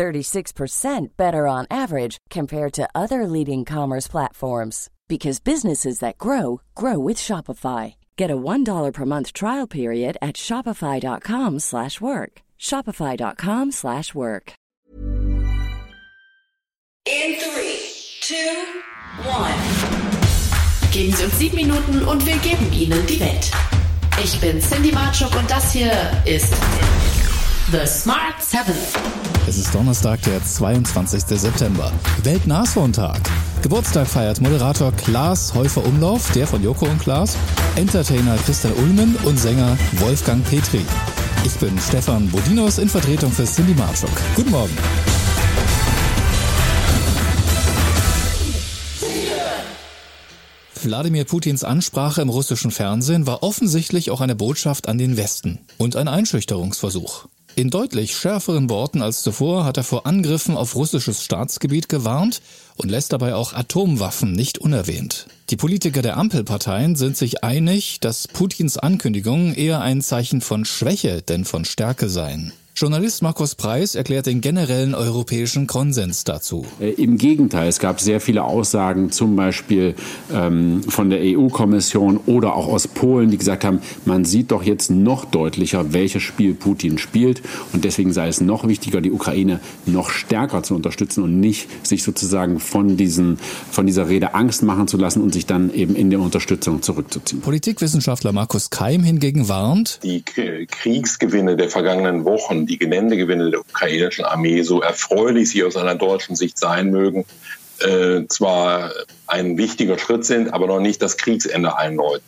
36% better on average compared to other leading commerce platforms because businesses that grow grow with Shopify. Get a $1 per month trial period at shopify.com/work. shopify.com/work. In three, two, one. Geben Sie uns sieben Minuten und wir geben Ihnen die Welt. Ich bin Cindy Marchuk und das hier ist The Smart Seven. Es ist Donnerstag, der 22. September. Weltnashorntag. Geburtstag feiert Moderator Klaas Häufer Umlauf, der von Joko und Klaas, Entertainer Christian Ulmen und Sänger Wolfgang Petri. Ich bin Stefan Bodinos in Vertretung für Cindy Marchuk. Guten Morgen. Wladimir Putins Ansprache im russischen Fernsehen war offensichtlich auch eine Botschaft an den Westen und ein Einschüchterungsversuch. In deutlich schärferen Worten als zuvor hat er vor Angriffen auf russisches Staatsgebiet gewarnt und lässt dabei auch Atomwaffen nicht unerwähnt. Die Politiker der Ampelparteien sind sich einig, dass Putins Ankündigungen eher ein Zeichen von Schwäche denn von Stärke seien. Journalist Markus Preis erklärt den generellen europäischen Konsens dazu. Äh, Im Gegenteil, es gab sehr viele Aussagen, zum Beispiel ähm, von der EU-Kommission oder auch aus Polen, die gesagt haben, man sieht doch jetzt noch deutlicher, welches Spiel Putin spielt. Und deswegen sei es noch wichtiger, die Ukraine noch stärker zu unterstützen und nicht sich sozusagen von, diesen, von dieser Rede Angst machen zu lassen und sich dann eben in der Unterstützung zurückzuziehen. Politikwissenschaftler Markus Keim hingegen warnt, die Kriegsgewinne der vergangenen Wochen, die Geländegewinne der ukrainischen Armee, so erfreulich sie aus einer deutschen Sicht sein mögen, äh, zwar ein wichtiger Schritt sind, aber noch nicht das Kriegsende einläuten.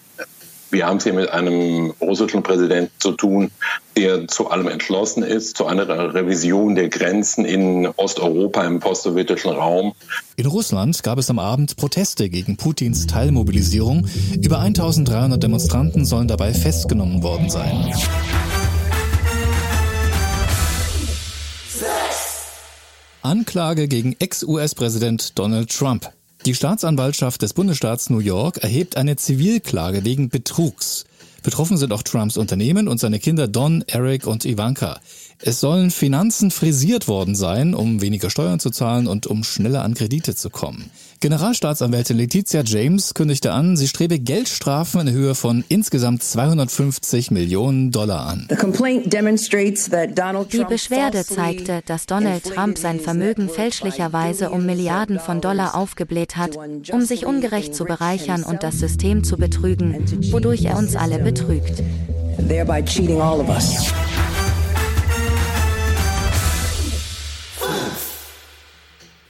Wir haben es hier mit einem russischen Präsidenten zu tun, der zu allem entschlossen ist, zu einer Revision der Grenzen in Osteuropa, im postsowjetischen Raum. In Russland gab es am Abend Proteste gegen Putins Teilmobilisierung. Über 1300 Demonstranten sollen dabei festgenommen worden sein. Anklage gegen Ex-US-Präsident Donald Trump. Die Staatsanwaltschaft des Bundesstaats New York erhebt eine Zivilklage wegen Betrugs. Betroffen sind auch Trumps Unternehmen und seine Kinder Don, Eric und Ivanka. Es sollen Finanzen frisiert worden sein, um weniger Steuern zu zahlen und um schneller an Kredite zu kommen. Generalstaatsanwältin Letizia James kündigte an, sie strebe Geldstrafen in Höhe von insgesamt 250 Millionen Dollar an. Die Beschwerde zeigte, dass Donald Trump sein Vermögen fälschlicherweise um Milliarden von Dollar aufgebläht hat, um sich ungerecht zu bereichern und das System zu betrügen, wodurch er uns alle betrügt.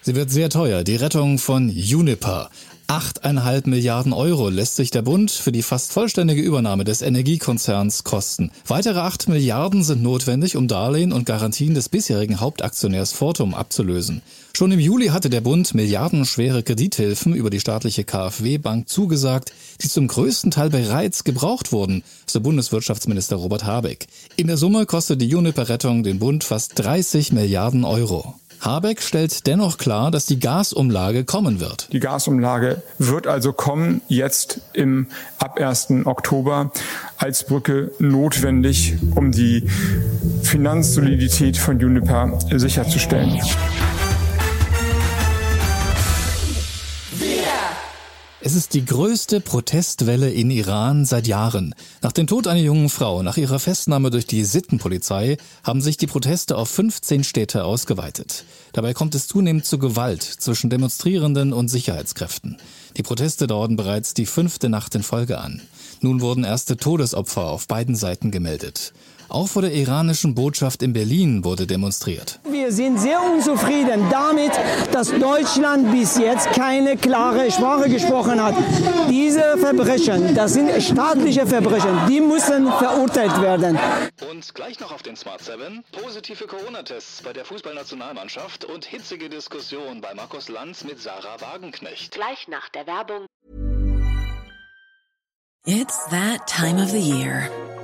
Sie wird sehr teuer, die Rettung von Uniper. 8,5 Milliarden Euro lässt sich der Bund für die fast vollständige Übernahme des Energiekonzerns kosten. Weitere 8 Milliarden sind notwendig, um Darlehen und Garantien des bisherigen Hauptaktionärs Fortum abzulösen. Schon im Juli hatte der Bund milliardenschwere Kredithilfen über die staatliche KfW-Bank zugesagt, die zum größten Teil bereits gebraucht wurden, so Bundeswirtschaftsminister Robert Habeck. In der Summe kostet die Uniper-Rettung den Bund fast 30 Milliarden Euro. Habeck stellt dennoch klar, dass die Gasumlage kommen wird. Die Gasumlage wird also kommen, jetzt im ab 1. Oktober als Brücke notwendig, um die Finanzsolidität von Juniper sicherzustellen. Es ist die größte Protestwelle in Iran seit Jahren. Nach dem Tod einer jungen Frau, nach ihrer Festnahme durch die Sittenpolizei, haben sich die Proteste auf 15 Städte ausgeweitet. Dabei kommt es zunehmend zu Gewalt zwischen Demonstrierenden und Sicherheitskräften. Die Proteste dauern bereits die fünfte Nacht in Folge an. Nun wurden erste Todesopfer auf beiden Seiten gemeldet. Auch vor der iranischen Botschaft in Berlin wurde demonstriert. Wir sind sehr unzufrieden damit, dass Deutschland bis jetzt keine klare Sprache gesprochen hat. Diese Verbrechen, das sind staatliche Verbrechen, die müssen verurteilt werden. Und gleich noch auf den Smart 7 positive Corona-Tests bei der Fußballnationalmannschaft und hitzige Diskussion bei Markus Lanz mit Sarah Wagenknecht. Gleich nach der Werbung. It's that time of the year.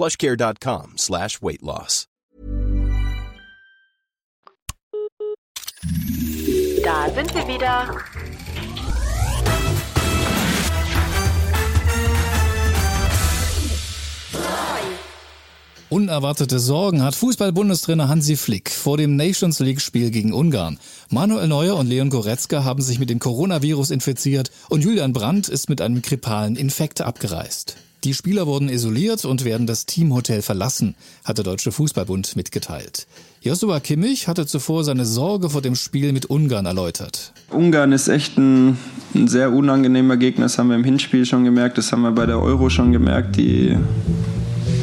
plushcare.com slash weight loss. Da sind wir wieder. Unerwartete Sorgen hat Fußball-Bundestrainer Hansi Flick vor dem Nations League-Spiel gegen Ungarn. Manuel Neuer und Leon Goretzka haben sich mit dem Coronavirus infiziert und Julian Brandt ist mit einem grippalen Infekt abgereist. Die Spieler wurden isoliert und werden das Teamhotel verlassen, hat der Deutsche Fußballbund mitgeteilt. Joshua Kimmich hatte zuvor seine Sorge vor dem Spiel mit Ungarn erläutert. Ungarn ist echt ein, ein sehr unangenehmer Gegner, das haben wir im Hinspiel schon gemerkt, das haben wir bei der Euro schon gemerkt. Die,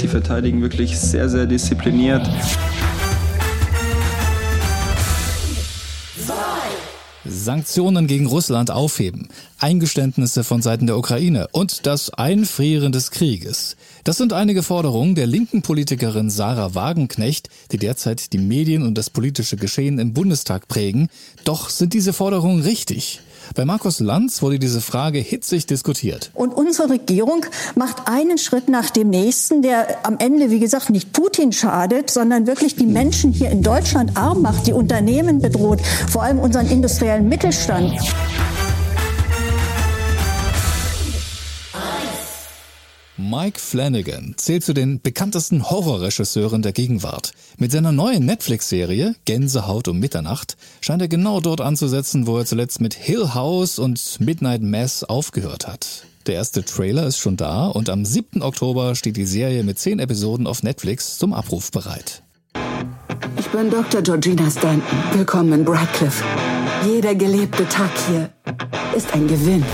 die verteidigen wirklich sehr, sehr diszipliniert. Sanktionen gegen Russland aufheben, Eingeständnisse von Seiten der Ukraine und das Einfrieren des Krieges. Das sind einige Forderungen der linken Politikerin Sarah Wagenknecht, die derzeit die Medien und das politische Geschehen im Bundestag prägen. Doch sind diese Forderungen richtig? Bei Markus Lanz wurde diese Frage hitzig diskutiert. Und unsere Regierung macht einen Schritt nach dem nächsten, der am Ende, wie gesagt, nicht Putin schadet, sondern wirklich die Menschen hier in Deutschland arm macht, die Unternehmen bedroht, vor allem unseren industriellen Mittelstand. Mike Flanagan zählt zu den bekanntesten Horrorregisseuren der Gegenwart. Mit seiner neuen Netflix-Serie Gänsehaut um Mitternacht scheint er genau dort anzusetzen, wo er zuletzt mit Hill House und Midnight Mass aufgehört hat. Der erste Trailer ist schon da und am 7. Oktober steht die Serie mit 10 Episoden auf Netflix zum Abruf bereit. Ich bin Dr. Georgina Stanton. Willkommen in Radcliffe. Jeder gelebte Tag hier ist ein Gewinn.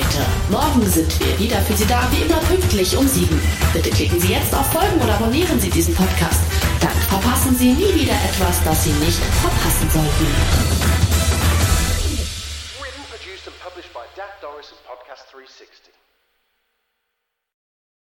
Heute. Morgen sind wir wieder für Sie da, wie immer pünktlich um sieben. Bitte klicken Sie jetzt auf Folgen oder abonnieren Sie diesen Podcast. Dann verpassen Sie nie wieder etwas, das Sie nicht verpassen sollten. Written, produced and published by Dak Doris and Podcast 360.